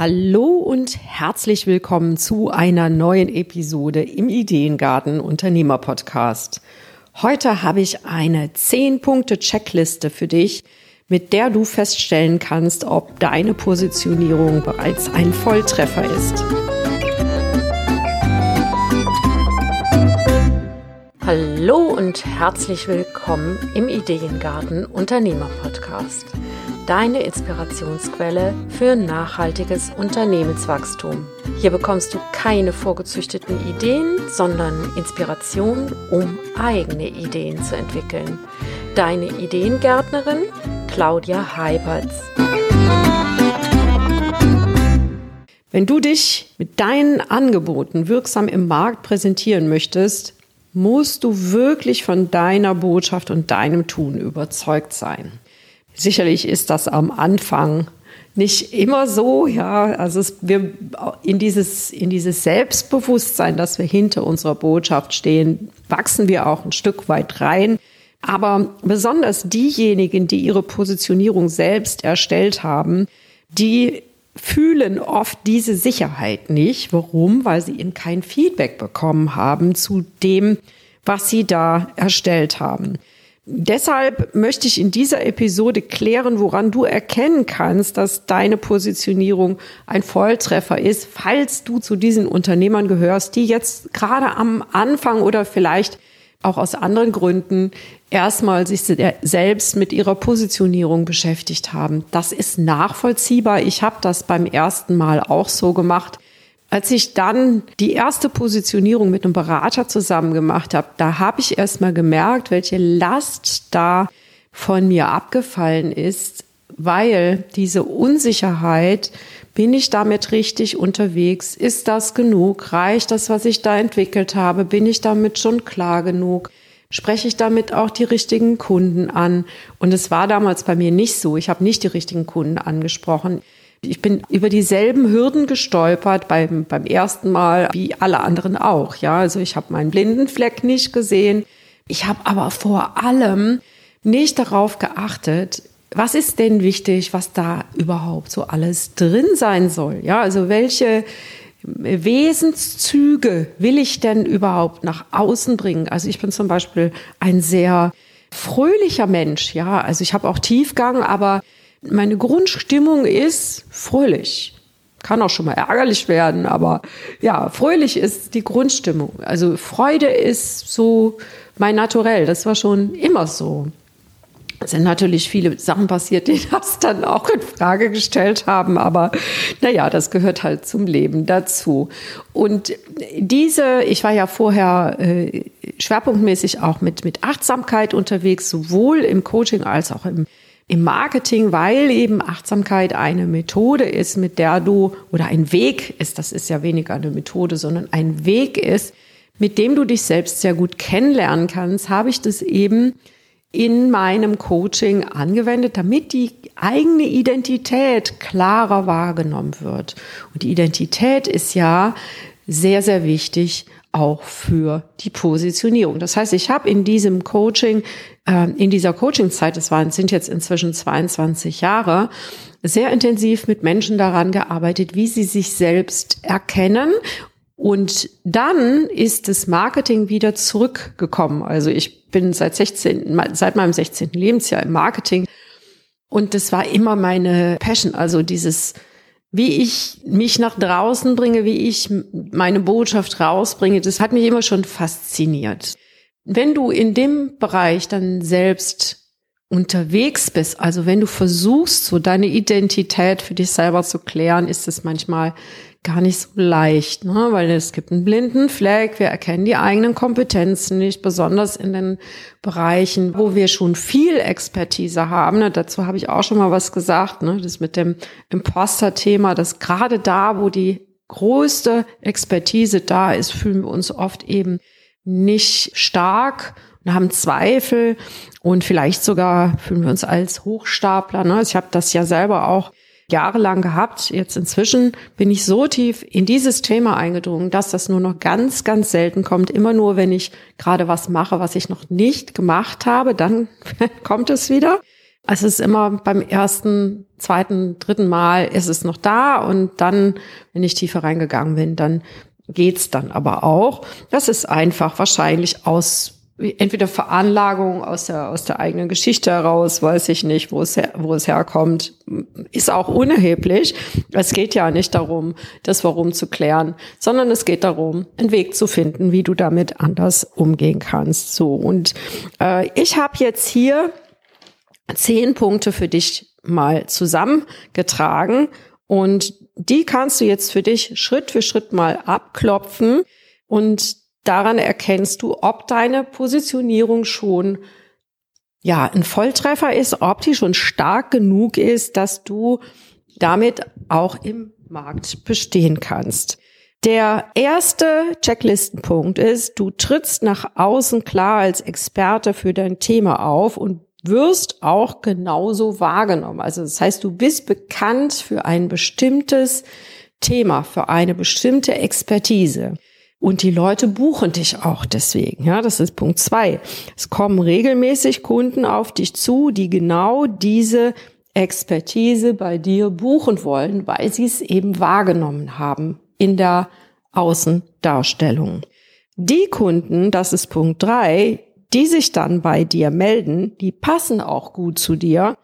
Hallo und herzlich willkommen zu einer neuen Episode im Ideengarten Unternehmer Podcast. Heute habe ich eine 10-Punkte-Checkliste für dich, mit der du feststellen kannst, ob deine Positionierung bereits ein Volltreffer ist. Hallo und herzlich willkommen im Ideengarten Unternehmer Podcast deine Inspirationsquelle für nachhaltiges Unternehmenswachstum. Hier bekommst du keine vorgezüchteten Ideen, sondern Inspiration, um eigene Ideen zu entwickeln. Deine Ideengärtnerin Claudia Heiberts. Wenn du dich mit deinen Angeboten wirksam im Markt präsentieren möchtest, musst du wirklich von deiner Botschaft und deinem Tun überzeugt sein. Sicherlich ist das am Anfang nicht immer so, ja. Also es, wir in dieses, in dieses Selbstbewusstsein, dass wir hinter unserer Botschaft stehen, wachsen wir auch ein Stück weit rein. Aber besonders diejenigen, die ihre Positionierung selbst erstellt haben, die fühlen oft diese Sicherheit nicht. Warum? Weil sie eben kein Feedback bekommen haben zu dem, was sie da erstellt haben. Deshalb möchte ich in dieser Episode klären, woran du erkennen kannst, dass deine Positionierung ein Volltreffer ist, falls du zu diesen Unternehmern gehörst, die jetzt gerade am Anfang oder vielleicht auch aus anderen Gründen erstmal sich selbst mit ihrer Positionierung beschäftigt haben. Das ist nachvollziehbar. Ich habe das beim ersten Mal auch so gemacht. Als ich dann die erste Positionierung mit einem Berater zusammen gemacht habe, da habe ich erst mal gemerkt, welche Last da von mir abgefallen ist, weil diese Unsicherheit, bin ich damit richtig unterwegs? Ist das genug? Reicht das, was ich da entwickelt habe? Bin ich damit schon klar genug? Spreche ich damit auch die richtigen Kunden an? Und es war damals bei mir nicht so. Ich habe nicht die richtigen Kunden angesprochen. Ich bin über dieselben Hürden gestolpert beim, beim ersten Mal wie alle anderen auch. Ja, also ich habe meinen blinden Fleck nicht gesehen. Ich habe aber vor allem nicht darauf geachtet, was ist denn wichtig, was da überhaupt so alles drin sein soll. Ja, also welche Wesenszüge will ich denn überhaupt nach außen bringen? Also ich bin zum Beispiel ein sehr fröhlicher Mensch. Ja, also ich habe auch Tiefgang, aber meine Grundstimmung ist fröhlich. Kann auch schon mal ärgerlich werden, aber ja, fröhlich ist die Grundstimmung. Also Freude ist so mein Naturell. Das war schon immer so. Es sind natürlich viele Sachen passiert, die das dann auch in Frage gestellt haben, aber naja, das gehört halt zum Leben dazu. Und diese, ich war ja vorher äh, schwerpunktmäßig auch mit, mit Achtsamkeit unterwegs, sowohl im Coaching als auch im im Marketing, weil eben Achtsamkeit eine Methode ist, mit der du oder ein Weg ist, das ist ja weniger eine Methode, sondern ein Weg ist, mit dem du dich selbst sehr gut kennenlernen kannst, habe ich das eben in meinem Coaching angewendet, damit die eigene Identität klarer wahrgenommen wird. Und die Identität ist ja sehr, sehr wichtig auch für die Positionierung. Das heißt, ich habe in diesem Coaching, äh, in dieser Coachingzeit, das waren, sind jetzt inzwischen 22 Jahre, sehr intensiv mit Menschen daran gearbeitet, wie sie sich selbst erkennen. Und dann ist das Marketing wieder zurückgekommen. Also ich bin seit 16, seit meinem 16. Lebensjahr im Marketing. Und das war immer meine Passion, also dieses wie ich mich nach draußen bringe, wie ich meine Botschaft rausbringe, das hat mich immer schon fasziniert. Wenn du in dem Bereich dann selbst unterwegs bist, also wenn du versuchst, so deine Identität für dich selber zu klären, ist es manchmal gar nicht so leicht, ne? weil es gibt einen blinden Fleck, wir erkennen die eigenen Kompetenzen nicht, besonders in den Bereichen, wo wir schon viel Expertise haben. Ne? Dazu habe ich auch schon mal was gesagt, ne? das mit dem Imposter-Thema, dass gerade da, wo die größte Expertise da ist, fühlen wir uns oft eben nicht stark und haben Zweifel und vielleicht sogar fühlen wir uns als Hochstapler. Ne? Ich habe das ja selber auch jahrelang gehabt. Jetzt inzwischen bin ich so tief in dieses Thema eingedrungen, dass das nur noch ganz, ganz selten kommt. Immer nur, wenn ich gerade was mache, was ich noch nicht gemacht habe, dann kommt es wieder. Es ist immer beim ersten, zweiten, dritten Mal ist es noch da und dann, wenn ich tiefer reingegangen bin, dann geht's dann aber auch. Das ist einfach wahrscheinlich aus entweder Veranlagung aus der, aus der eigenen Geschichte heraus, weiß ich nicht, wo es, her, wo es herkommt, ist auch unerheblich. Es geht ja nicht darum, das Warum zu klären, sondern es geht darum, einen Weg zu finden, wie du damit anders umgehen kannst. So, und äh, ich habe jetzt hier zehn Punkte für dich mal zusammengetragen und die kannst du jetzt für dich Schritt für Schritt mal abklopfen und daran erkennst du, ob deine Positionierung schon ja, ein Volltreffer ist, ob die schon stark genug ist, dass du damit auch im Markt bestehen kannst. Der erste Checklistenpunkt ist, du trittst nach außen klar als Experte für dein Thema auf und wirst auch genauso wahrgenommen. Also das heißt, du bist bekannt für ein bestimmtes Thema, für eine bestimmte Expertise. Und die Leute buchen dich auch deswegen. Ja, das ist Punkt zwei. Es kommen regelmäßig Kunden auf dich zu, die genau diese Expertise bei dir buchen wollen, weil sie es eben wahrgenommen haben in der Außendarstellung. Die Kunden, das ist Punkt drei, die sich dann bei dir melden, die passen auch gut zu dir,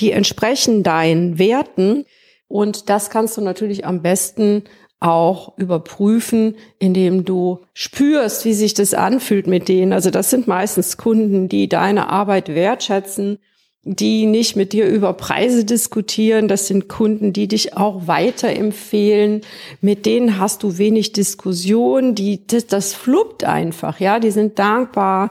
die entsprechen deinen Werten und das kannst du natürlich am besten auch überprüfen, indem du spürst, wie sich das anfühlt mit denen. Also das sind meistens Kunden, die deine Arbeit wertschätzen, die nicht mit dir über Preise diskutieren. Das sind Kunden, die dich auch weiterempfehlen. Mit denen hast du wenig Diskussion. Die, das, das fluppt einfach. Ja, die sind dankbar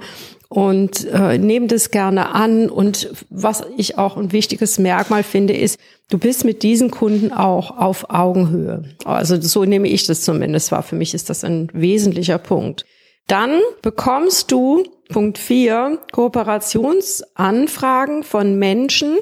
und äh, nehmen das gerne an. Und was ich auch ein wichtiges Merkmal finde, ist, du bist mit diesen Kunden auch auf Augenhöhe. Also so nehme ich das zumindest wahr. Für mich ist das ein wesentlicher Punkt. Dann bekommst du Punkt vier Kooperationsanfragen von Menschen,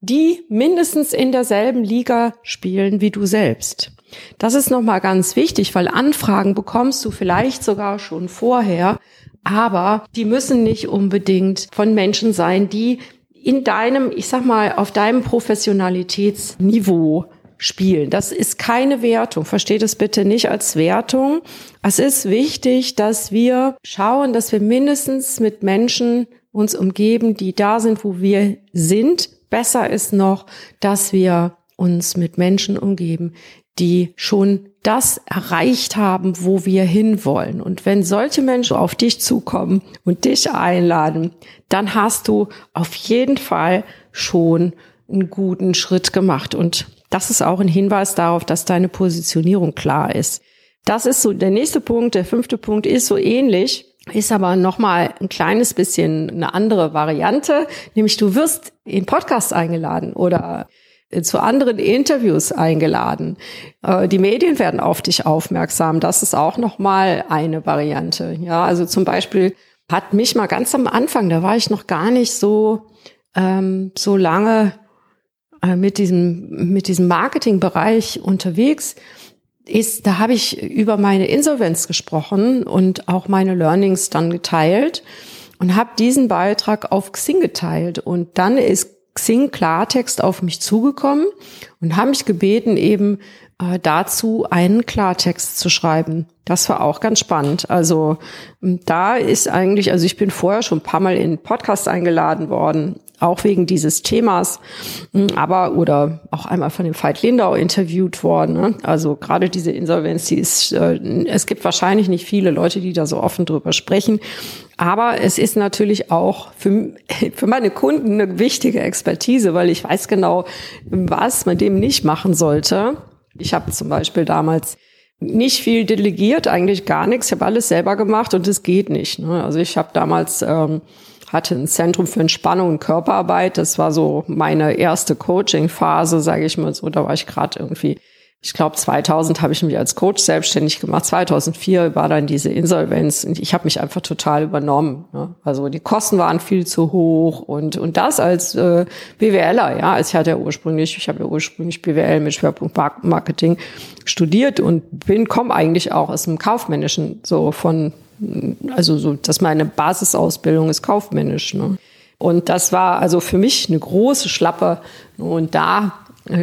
die mindestens in derselben Liga spielen wie du selbst. Das ist nochmal ganz wichtig, weil Anfragen bekommst du vielleicht sogar schon vorher, aber die müssen nicht unbedingt von Menschen sein, die in deinem, ich sag mal, auf deinem Professionalitätsniveau spielen. Das ist keine Wertung. Versteht es bitte nicht als Wertung. Es ist wichtig, dass wir schauen, dass wir mindestens mit Menschen uns umgeben, die da sind, wo wir sind. Besser ist noch, dass wir uns mit Menschen umgeben, die schon das erreicht haben, wo wir hinwollen. Und wenn solche Menschen auf dich zukommen und dich einladen, dann hast du auf jeden Fall schon einen guten Schritt gemacht. Und das ist auch ein Hinweis darauf, dass deine Positionierung klar ist. Das ist so der nächste Punkt. Der fünfte Punkt ist so ähnlich, ist aber nochmal ein kleines bisschen eine andere Variante, nämlich du wirst in Podcasts eingeladen oder zu anderen Interviews eingeladen. Äh, die Medien werden auf dich aufmerksam. Das ist auch noch mal eine Variante. Ja, also zum Beispiel hat mich mal ganz am Anfang, da war ich noch gar nicht so ähm, so lange äh, mit diesem mit diesem Marketingbereich unterwegs. Ist, da habe ich über meine Insolvenz gesprochen und auch meine Learnings dann geteilt und habe diesen Beitrag auf Xing geteilt. Und dann ist Xing Klartext auf mich zugekommen und haben mich gebeten, eben äh, dazu einen Klartext zu schreiben. Das war auch ganz spannend. Also da ist eigentlich, also ich bin vorher schon ein paar Mal in Podcasts eingeladen worden, auch wegen dieses Themas, hm, aber oder auch einmal von dem Veit Lindau interviewt worden. Ne? Also gerade diese Insolvenz, die ist, äh, es gibt wahrscheinlich nicht viele Leute, die da so offen drüber sprechen. Aber es ist natürlich auch für, für meine Kunden eine wichtige Expertise, weil ich weiß genau, was man dem nicht machen sollte. Ich habe zum Beispiel damals nicht viel delegiert, eigentlich gar nichts. Ich habe alles selber gemacht und es geht nicht. Ne? Also ich habe damals ähm, hatte ein Zentrum für Entspannung und Körperarbeit. Das war so meine erste Coaching-Phase, sage ich mal so. Da war ich gerade irgendwie, ich glaube 2000 habe ich mich als Coach selbstständig gemacht. 2004 war dann diese Insolvenz und ich habe mich einfach total übernommen. Ja. Also die Kosten waren viel zu hoch und und das als äh, BWLer. Ja, also ich hatte ja ursprünglich, ich habe ja ursprünglich BWL mit Schwerpunkt Marketing studiert und bin komme eigentlich auch aus dem kaufmännischen so von also so, dass meine Basisausbildung ist kaufmännisch. Ne? Und das war also für mich eine große Schlappe. Und da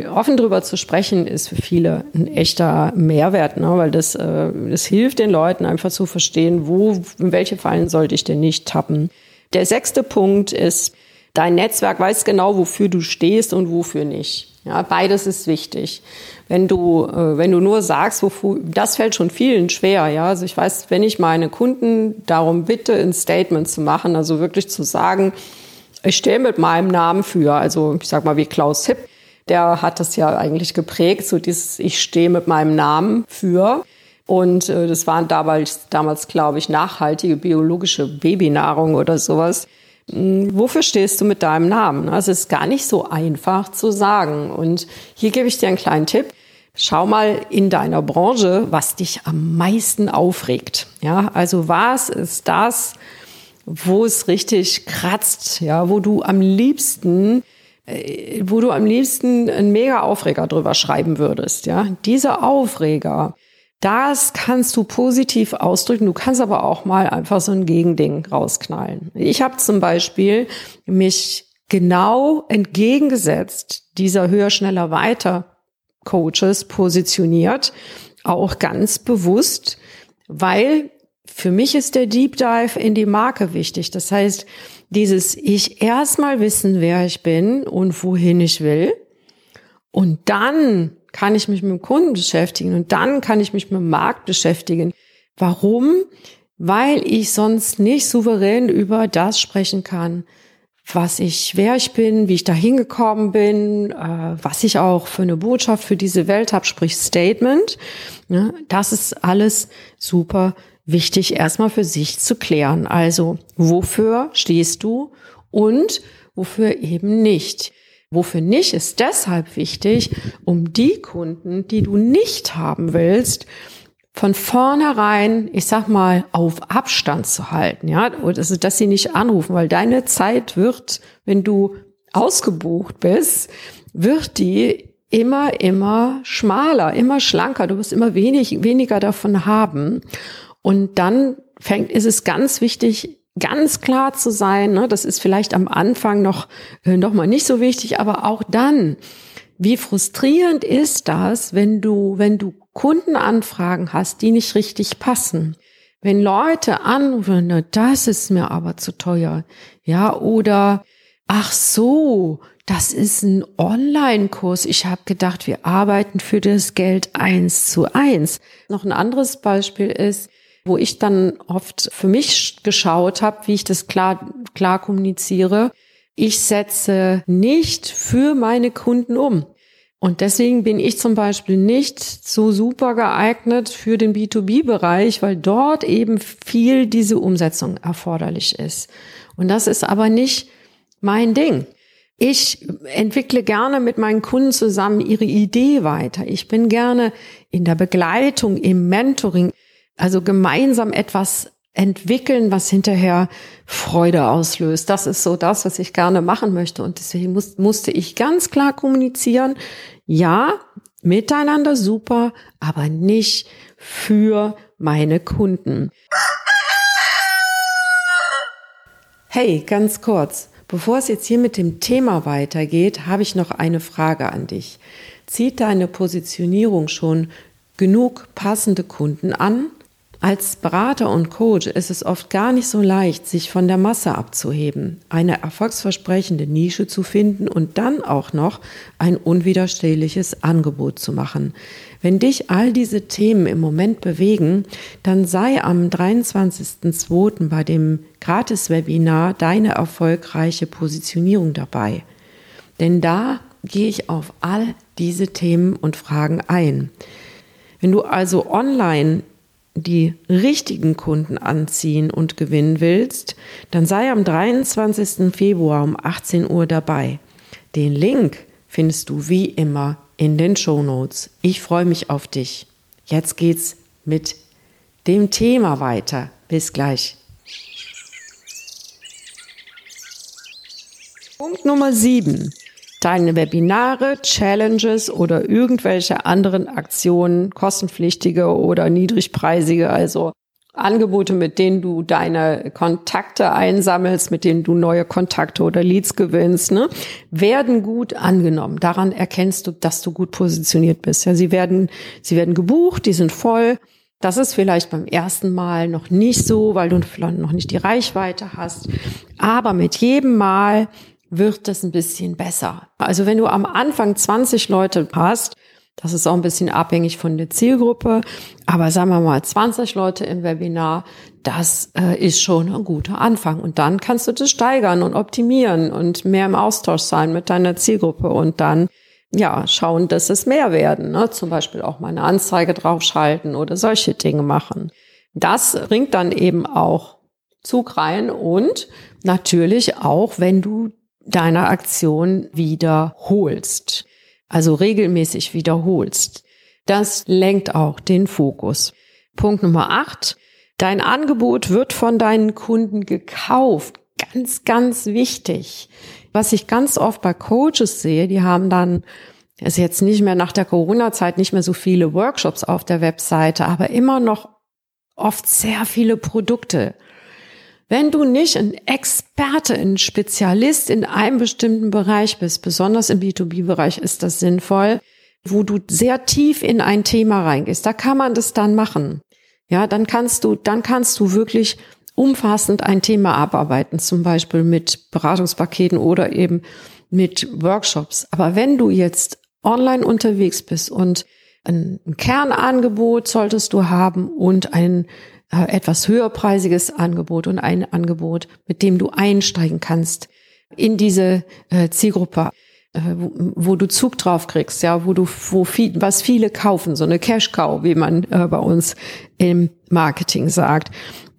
offen drüber zu sprechen, ist für viele ein echter Mehrwert, ne? weil das, äh, das hilft den Leuten einfach zu verstehen, wo, in welche Fallen sollte ich denn nicht tappen. Der sechste Punkt ist, dein Netzwerk weiß genau, wofür du stehst und wofür nicht. Ja, beides ist wichtig. Wenn du, äh, wenn du nur sagst, wofür, das fällt schon vielen schwer. Ja, also ich weiß, wenn ich meine Kunden darum bitte, ein Statement zu machen, also wirklich zu sagen, ich stehe mit meinem Namen für, also ich sag mal wie Klaus Hipp, der hat das ja eigentlich geprägt, so dieses Ich stehe mit meinem Namen für. Und äh, das waren damals, damals glaube ich, nachhaltige biologische Babynahrung oder sowas. Hm, wofür stehst du mit deinem Namen? Also es ist gar nicht so einfach zu sagen. Und hier gebe ich dir einen kleinen Tipp. Schau mal in deiner Branche, was dich am meisten aufregt. Ja, also was ist das, wo es richtig kratzt, ja, wo du am liebsten wo du am liebsten einen mega Aufreger drüber schreiben würdest, ja. Diese Aufreger, das kannst du positiv ausdrücken. Du kannst aber auch mal einfach so ein Gegending rausknallen. Ich habe zum Beispiel mich genau entgegengesetzt dieser höher, schneller, weiter Coaches positioniert, auch ganz bewusst, weil für mich ist der Deep Dive in die Marke wichtig. Das heißt, dieses ich erstmal wissen, wer ich bin und wohin ich will. Und dann kann ich mich mit dem Kunden beschäftigen und dann kann ich mich mit dem Markt beschäftigen. Warum? Weil ich sonst nicht souverän über das sprechen kann, was ich, wer ich bin, wie ich da hingekommen bin, äh, was ich auch für eine Botschaft für diese Welt habe, sprich Statement. Ne? Das ist alles super wichtig, erstmal für sich zu klären. Also, wofür stehst du und wofür eben nicht? Wofür nicht ist deshalb wichtig, um die Kunden, die du nicht haben willst, von vornherein, ich sag mal, auf Abstand zu halten, ja, also, dass sie nicht anrufen, weil deine Zeit wird, wenn du ausgebucht bist, wird die immer, immer schmaler, immer schlanker. Du wirst immer wenig, weniger davon haben. Und dann fängt, ist es ganz wichtig, ganz klar zu sein. Ne? Das ist vielleicht am Anfang noch, äh, noch mal nicht so wichtig, aber auch dann, wie frustrierend ist das, wenn du, wenn du Kundenanfragen hast, die nicht richtig passen? Wenn Leute anrufen, ne, das ist mir aber zu teuer. Ja, oder ach so, das ist ein Online-Kurs. Ich habe gedacht, wir arbeiten für das Geld eins zu eins. Noch ein anderes Beispiel ist, wo ich dann oft für mich geschaut habe, wie ich das klar, klar kommuniziere. Ich setze nicht für meine Kunden um. Und deswegen bin ich zum Beispiel nicht so super geeignet für den B2B-Bereich, weil dort eben viel diese Umsetzung erforderlich ist. Und das ist aber nicht mein Ding. Ich entwickle gerne mit meinen Kunden zusammen ihre Idee weiter. Ich bin gerne in der Begleitung, im Mentoring. Also gemeinsam etwas entwickeln, was hinterher Freude auslöst. Das ist so das, was ich gerne machen möchte. Und deswegen muss, musste ich ganz klar kommunizieren, ja, miteinander super, aber nicht für meine Kunden. Hey, ganz kurz. Bevor es jetzt hier mit dem Thema weitergeht, habe ich noch eine Frage an dich. Zieht deine Positionierung schon genug passende Kunden an? Als Berater und Coach ist es oft gar nicht so leicht, sich von der Masse abzuheben, eine erfolgsversprechende Nische zu finden und dann auch noch ein unwiderstehliches Angebot zu machen. Wenn dich all diese Themen im Moment bewegen, dann sei am 23.02. bei dem Gratis-Webinar Deine erfolgreiche Positionierung dabei. Denn da gehe ich auf all diese Themen und Fragen ein. Wenn du also online die richtigen Kunden anziehen und gewinnen willst, dann sei am 23. Februar um 18 Uhr dabei. Den Link findest du wie immer in den Show Notes. Ich freue mich auf dich. Jetzt geht's mit dem Thema weiter. Bis gleich. Punkt Nummer 7 deine Webinare, Challenges oder irgendwelche anderen Aktionen, kostenpflichtige oder niedrigpreisige, also Angebote, mit denen du deine Kontakte einsammelst, mit denen du neue Kontakte oder Leads gewinnst, ne, werden gut angenommen. Daran erkennst du, dass du gut positioniert bist. Ja, sie werden, sie werden gebucht, die sind voll. Das ist vielleicht beim ersten Mal noch nicht so, weil du vielleicht noch nicht die Reichweite hast. Aber mit jedem Mal wird es ein bisschen besser. Also wenn du am Anfang 20 Leute hast, das ist auch ein bisschen abhängig von der Zielgruppe. Aber sagen wir mal 20 Leute im Webinar, das äh, ist schon ein guter Anfang. Und dann kannst du das steigern und optimieren und mehr im Austausch sein mit deiner Zielgruppe und dann ja schauen, dass es mehr werden. Ne? Zum Beispiel auch mal eine Anzeige draufschalten oder solche Dinge machen. Das bringt dann eben auch Zug rein und natürlich auch, wenn du deine Aktion wiederholst also regelmäßig wiederholst. Das lenkt auch den Fokus. Punkt Nummer acht. Dein Angebot wird von deinen Kunden gekauft. Ganz, ganz wichtig. Was ich ganz oft bei Coaches sehe, die haben dann, ist jetzt nicht mehr nach der Corona-Zeit nicht mehr so viele Workshops auf der Webseite, aber immer noch oft sehr viele Produkte. Wenn du nicht ein Experte, ein Spezialist in einem bestimmten Bereich bist, besonders im B2B-Bereich ist das sinnvoll, wo du sehr tief in ein Thema reingehst, da kann man das dann machen. Ja, dann kannst du, dann kannst du wirklich umfassend ein Thema abarbeiten, zum Beispiel mit Beratungspaketen oder eben mit Workshops. Aber wenn du jetzt online unterwegs bist und ein Kernangebot solltest du haben und ein etwas höherpreisiges Angebot und ein Angebot, mit dem du einsteigen kannst in diese äh, Zielgruppe, äh, wo, du Zug drauf kriegst, ja, wo du, wo viel, was viele kaufen, so eine Cash Cow, wie man äh, bei uns im Marketing sagt.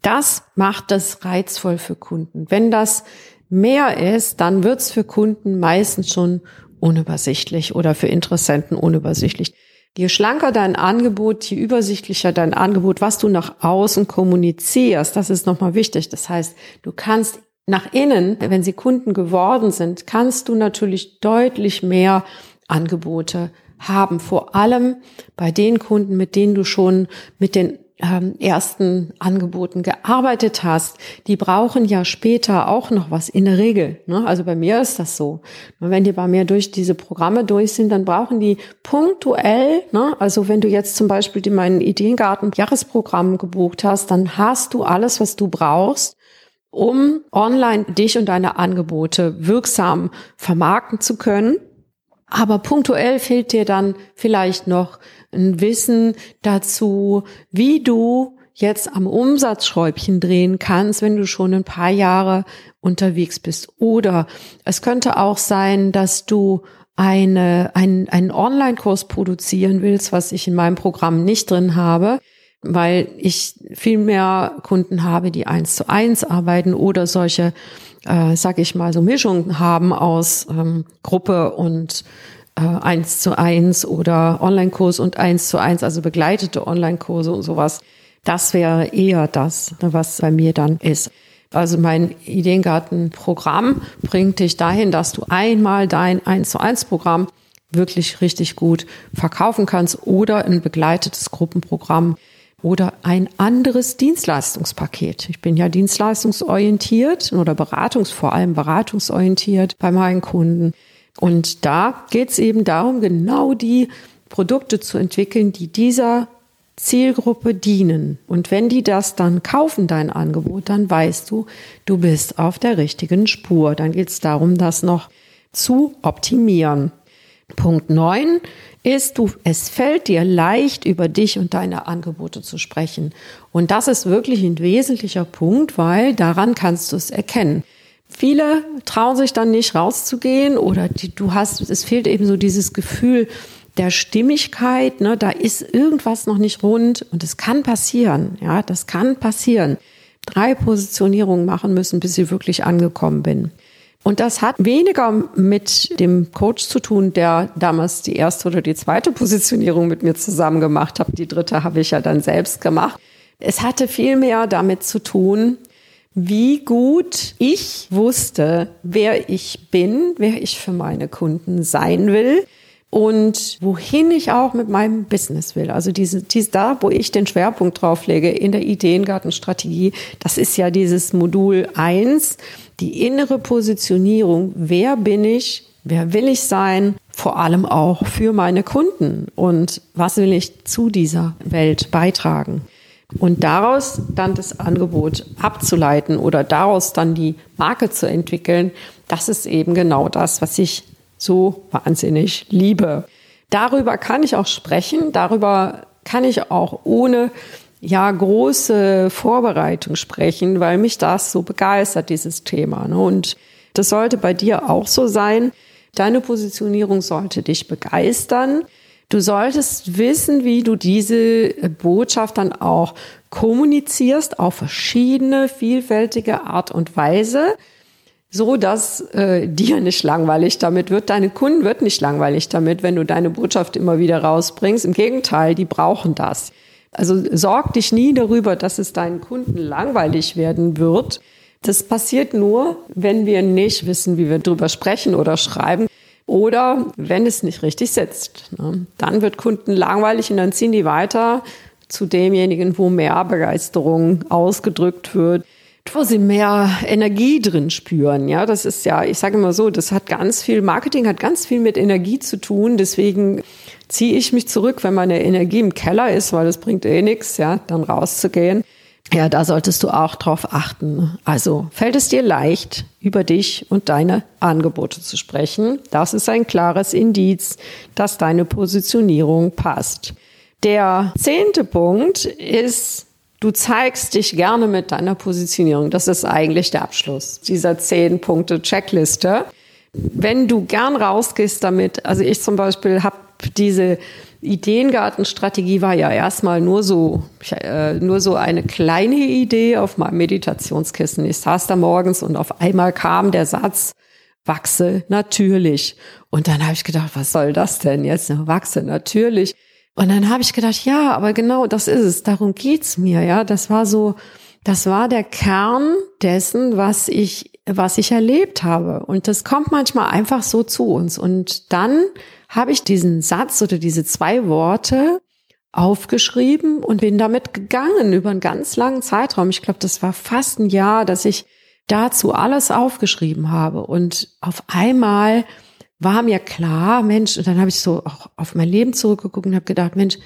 Das macht das reizvoll für Kunden. Wenn das mehr ist, dann wird's für Kunden meistens schon unübersichtlich oder für Interessenten unübersichtlich. Je schlanker dein Angebot, je übersichtlicher dein Angebot, was du nach außen kommunizierst, das ist nochmal wichtig. Das heißt, du kannst nach innen, wenn sie Kunden geworden sind, kannst du natürlich deutlich mehr Angebote haben. Vor allem bei den Kunden, mit denen du schon mit den ähm, ersten Angeboten gearbeitet hast, die brauchen ja später auch noch was in der Regel. Ne? Also bei mir ist das so. Und wenn die bei mir durch diese Programme durch sind, dann brauchen die punktuell, ne? also wenn du jetzt zum Beispiel die meinen Ideengarten Jahresprogramm gebucht hast, dann hast du alles, was du brauchst, um online dich und deine Angebote wirksam vermarkten zu können. Aber punktuell fehlt dir dann vielleicht noch ein Wissen dazu, wie du jetzt am Umsatzschräubchen drehen kannst, wenn du schon ein paar Jahre unterwegs bist. Oder es könnte auch sein, dass du eine, einen, einen Online-Kurs produzieren willst, was ich in meinem Programm nicht drin habe, weil ich viel mehr Kunden habe, die eins zu eins arbeiten oder solche, äh, sag ich mal, so Mischungen haben aus ähm, Gruppe und äh, eins zu eins oder Online-Kurs und eins zu eins, also begleitete Online-Kurse und sowas. Das wäre eher das, was bei mir dann ist. Also mein Ideengarten-Programm bringt dich dahin, dass du einmal dein 1 zu 1 Programm wirklich richtig gut verkaufen kannst oder ein begleitetes Gruppenprogramm oder ein anderes Dienstleistungspaket. Ich bin ja dienstleistungsorientiert oder beratungs, vor allem beratungsorientiert bei meinen Kunden. Und da geht es eben darum, genau die Produkte zu entwickeln, die dieser Zielgruppe dienen. Und wenn die das dann kaufen, dein Angebot, dann weißt du, du bist auf der richtigen Spur. Dann geht es darum, das noch zu optimieren. Punkt neun ist, du, es fällt dir leicht, über dich und deine Angebote zu sprechen. Und das ist wirklich ein wesentlicher Punkt, weil daran kannst du es erkennen. Viele trauen sich dann nicht rauszugehen oder die, du hast, es fehlt eben so dieses Gefühl der Stimmigkeit, ne, da ist irgendwas noch nicht rund und es kann passieren, ja, das kann passieren. Drei Positionierungen machen müssen, bis ich wirklich angekommen bin. Und das hat weniger mit dem Coach zu tun, der damals die erste oder die zweite Positionierung mit mir zusammen gemacht hat. Die dritte habe ich ja dann selbst gemacht. Es hatte viel mehr damit zu tun, wie gut ich wusste, wer ich bin, wer ich für meine Kunden sein will und wohin ich auch mit meinem Business will. Also diese, diese da, wo ich den Schwerpunkt drauf lege in der Ideengartenstrategie, das ist ja dieses Modul eins, die innere Positionierung. Wer bin ich? Wer will ich sein? Vor allem auch für meine Kunden. Und was will ich zu dieser Welt beitragen? Und daraus dann das Angebot abzuleiten oder daraus dann die Marke zu entwickeln, das ist eben genau das, was ich so wahnsinnig liebe. Darüber kann ich auch sprechen, darüber kann ich auch ohne ja große Vorbereitung sprechen, weil mich das so begeistert, dieses Thema. Ne? Und das sollte bei dir auch so sein. Deine Positionierung sollte dich begeistern. Du solltest wissen, wie du diese Botschaft dann auch kommunizierst auf verschiedene, vielfältige Art und Weise so dass äh, dir nicht langweilig damit wird. Deine Kunden wird nicht langweilig damit, wenn du deine Botschaft immer wieder rausbringst. Im Gegenteil, die brauchen das. Also sorg dich nie darüber, dass es deinen Kunden langweilig werden wird. Das passiert nur, wenn wir nicht wissen, wie wir drüber sprechen oder schreiben. Oder wenn es nicht richtig sitzt. Ne? Dann wird Kunden langweilig und dann ziehen die weiter zu demjenigen, wo mehr Begeisterung ausgedrückt wird wo sie mehr Energie drin spüren. Ja, das ist ja, ich sage immer so, das hat ganz viel, Marketing hat ganz viel mit Energie zu tun. Deswegen ziehe ich mich zurück, wenn meine Energie im Keller ist, weil das bringt eh nichts, ja, dann rauszugehen. Ja, da solltest du auch drauf achten. Also fällt es dir leicht, über dich und deine Angebote zu sprechen. Das ist ein klares Indiz, dass deine Positionierung passt. Der zehnte Punkt ist, Du zeigst dich gerne mit deiner Positionierung. Das ist eigentlich der Abschluss dieser zehn Punkte Checkliste. Wenn du gern rausgehst damit, also ich zum Beispiel habe diese Ideengartenstrategie war ja erstmal nur so, äh, nur so eine kleine Idee auf meinem Meditationskissen. Ich saß da morgens und auf einmal kam der Satz, wachse natürlich. Und dann habe ich gedacht, was soll das denn jetzt? Wachse natürlich. Und dann habe ich gedacht, ja, aber genau das ist es, darum geht's mir, ja. Das war so, das war der Kern dessen, was ich, was ich erlebt habe. Und das kommt manchmal einfach so zu uns. Und dann habe ich diesen Satz oder diese zwei Worte aufgeschrieben und bin damit gegangen über einen ganz langen Zeitraum. Ich glaube, das war fast ein Jahr, dass ich dazu alles aufgeschrieben habe. Und auf einmal war mir klar, Mensch, und dann habe ich so auch auf mein Leben zurückgeguckt und habe gedacht, Mensch,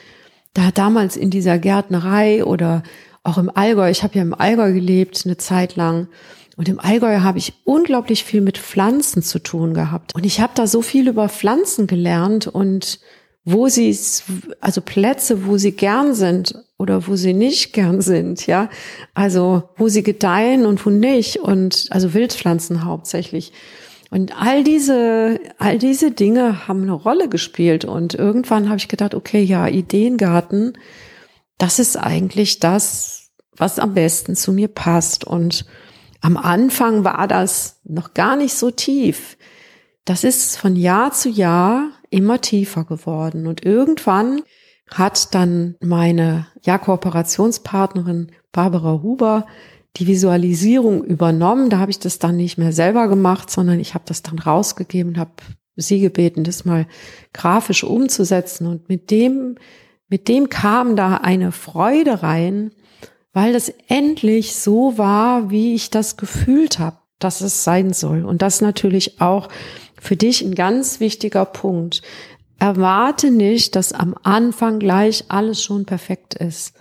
da damals in dieser Gärtnerei oder auch im Allgäu, ich habe ja im Allgäu gelebt eine Zeit lang und im Allgäu habe ich unglaublich viel mit Pflanzen zu tun gehabt und ich habe da so viel über Pflanzen gelernt und wo sie, also Plätze, wo sie gern sind oder wo sie nicht gern sind, ja. Also, wo sie gedeihen und wo nicht und, also Wildpflanzen hauptsächlich. Und all diese, all diese Dinge haben eine Rolle gespielt. Und irgendwann habe ich gedacht, okay, ja, Ideengarten, das ist eigentlich das, was am besten zu mir passt. Und am Anfang war das noch gar nicht so tief. Das ist von Jahr zu Jahr immer tiefer geworden. Und irgendwann hat dann meine ja, Kooperationspartnerin Barbara Huber die Visualisierung übernommen. Da habe ich das dann nicht mehr selber gemacht, sondern ich habe das dann rausgegeben und habe sie gebeten, das mal grafisch umzusetzen. Und mit dem, mit dem kam da eine Freude rein, weil das endlich so war, wie ich das gefühlt habe, dass es sein soll. Und das natürlich auch für dich ein ganz wichtiger Punkt. Erwarte nicht, dass am Anfang gleich alles schon perfekt ist.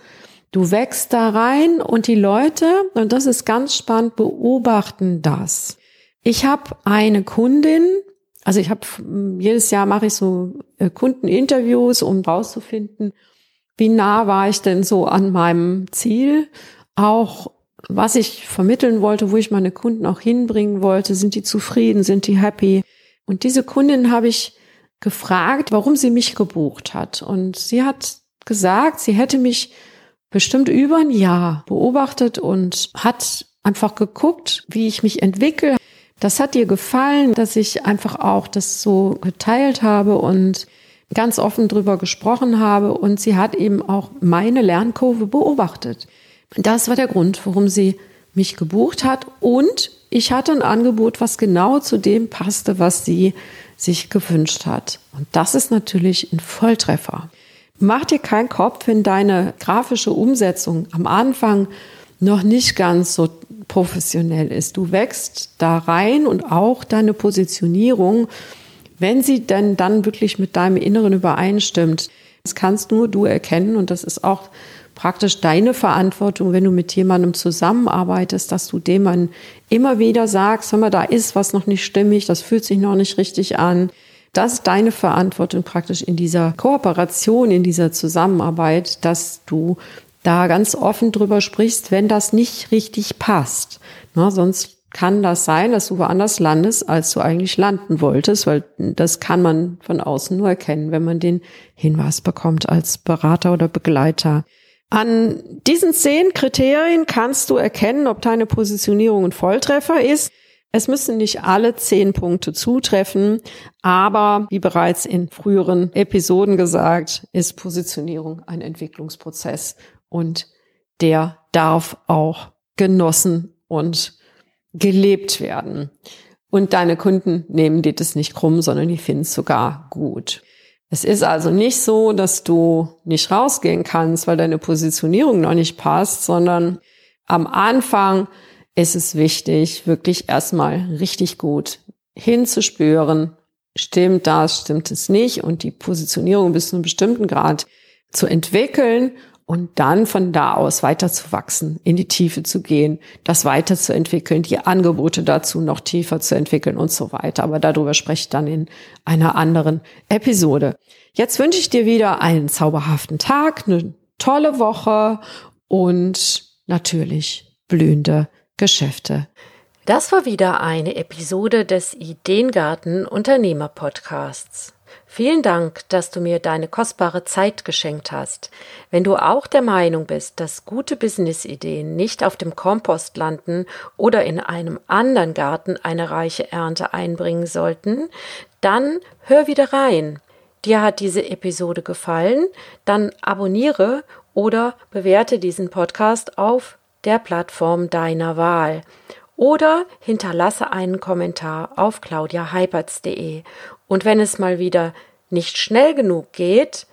Du wächst da rein und die Leute, und das ist ganz spannend, beobachten das. Ich habe eine Kundin, also ich habe jedes Jahr mache ich so äh, Kundeninterviews, um rauszufinden, wie nah war ich denn so an meinem Ziel, auch was ich vermitteln wollte, wo ich meine Kunden auch hinbringen wollte, sind die zufrieden, sind die happy? Und diese Kundin habe ich gefragt, warum sie mich gebucht hat. Und sie hat gesagt, sie hätte mich bestimmt über ein Jahr beobachtet und hat einfach geguckt, wie ich mich entwickle. Das hat ihr gefallen, dass ich einfach auch das so geteilt habe und ganz offen drüber gesprochen habe. Und sie hat eben auch meine Lernkurve beobachtet. Das war der Grund, warum sie mich gebucht hat. Und ich hatte ein Angebot, was genau zu dem passte, was sie sich gewünscht hat. Und das ist natürlich ein Volltreffer. Mach dir keinen Kopf, wenn deine grafische Umsetzung am Anfang noch nicht ganz so professionell ist. Du wächst da rein und auch deine Positionierung, wenn sie denn dann wirklich mit deinem Inneren übereinstimmt. Das kannst nur du erkennen und das ist auch praktisch deine Verantwortung, wenn du mit jemandem zusammenarbeitest, dass du dem immer wieder sagst, hör mal, da ist was noch nicht stimmig, das fühlt sich noch nicht richtig an. Das ist deine Verantwortung praktisch in dieser Kooperation, in dieser Zusammenarbeit, dass du da ganz offen drüber sprichst, wenn das nicht richtig passt. Na, sonst kann das sein, dass du woanders landest, als du eigentlich landen wolltest, weil das kann man von außen nur erkennen, wenn man den Hinweis bekommt als Berater oder Begleiter. An diesen zehn Kriterien kannst du erkennen, ob deine Positionierung ein Volltreffer ist. Es müssen nicht alle zehn Punkte zutreffen, aber wie bereits in früheren Episoden gesagt, ist Positionierung ein Entwicklungsprozess und der darf auch genossen und gelebt werden. Und deine Kunden nehmen dir das nicht krumm, sondern die finden es sogar gut. Es ist also nicht so, dass du nicht rausgehen kannst, weil deine Positionierung noch nicht passt, sondern am Anfang ist es wichtig, wirklich erstmal richtig gut hinzuspüren, stimmt das, stimmt es nicht und die Positionierung bis zu einem bestimmten Grad zu entwickeln und dann von da aus weiter zu wachsen, in die Tiefe zu gehen, das weiterzuentwickeln, die Angebote dazu noch tiefer zu entwickeln und so weiter. Aber darüber spreche ich dann in einer anderen Episode. Jetzt wünsche ich dir wieder einen zauberhaften Tag, eine tolle Woche und natürlich blühende Geschäfte. Das war wieder eine Episode des Ideengarten Unternehmer Podcasts. Vielen Dank, dass du mir deine kostbare Zeit geschenkt hast. Wenn du auch der Meinung bist, dass gute Businessideen nicht auf dem Kompost landen oder in einem anderen Garten eine reiche Ernte einbringen sollten, dann hör wieder rein. Dir hat diese Episode gefallen, dann abonniere oder bewerte diesen Podcast auf der Plattform deiner Wahl oder hinterlasse einen Kommentar auf claudiaheipertz.de. Und wenn es mal wieder nicht schnell genug geht,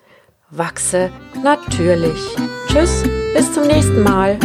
wachse natürlich. Tschüss, bis zum nächsten Mal.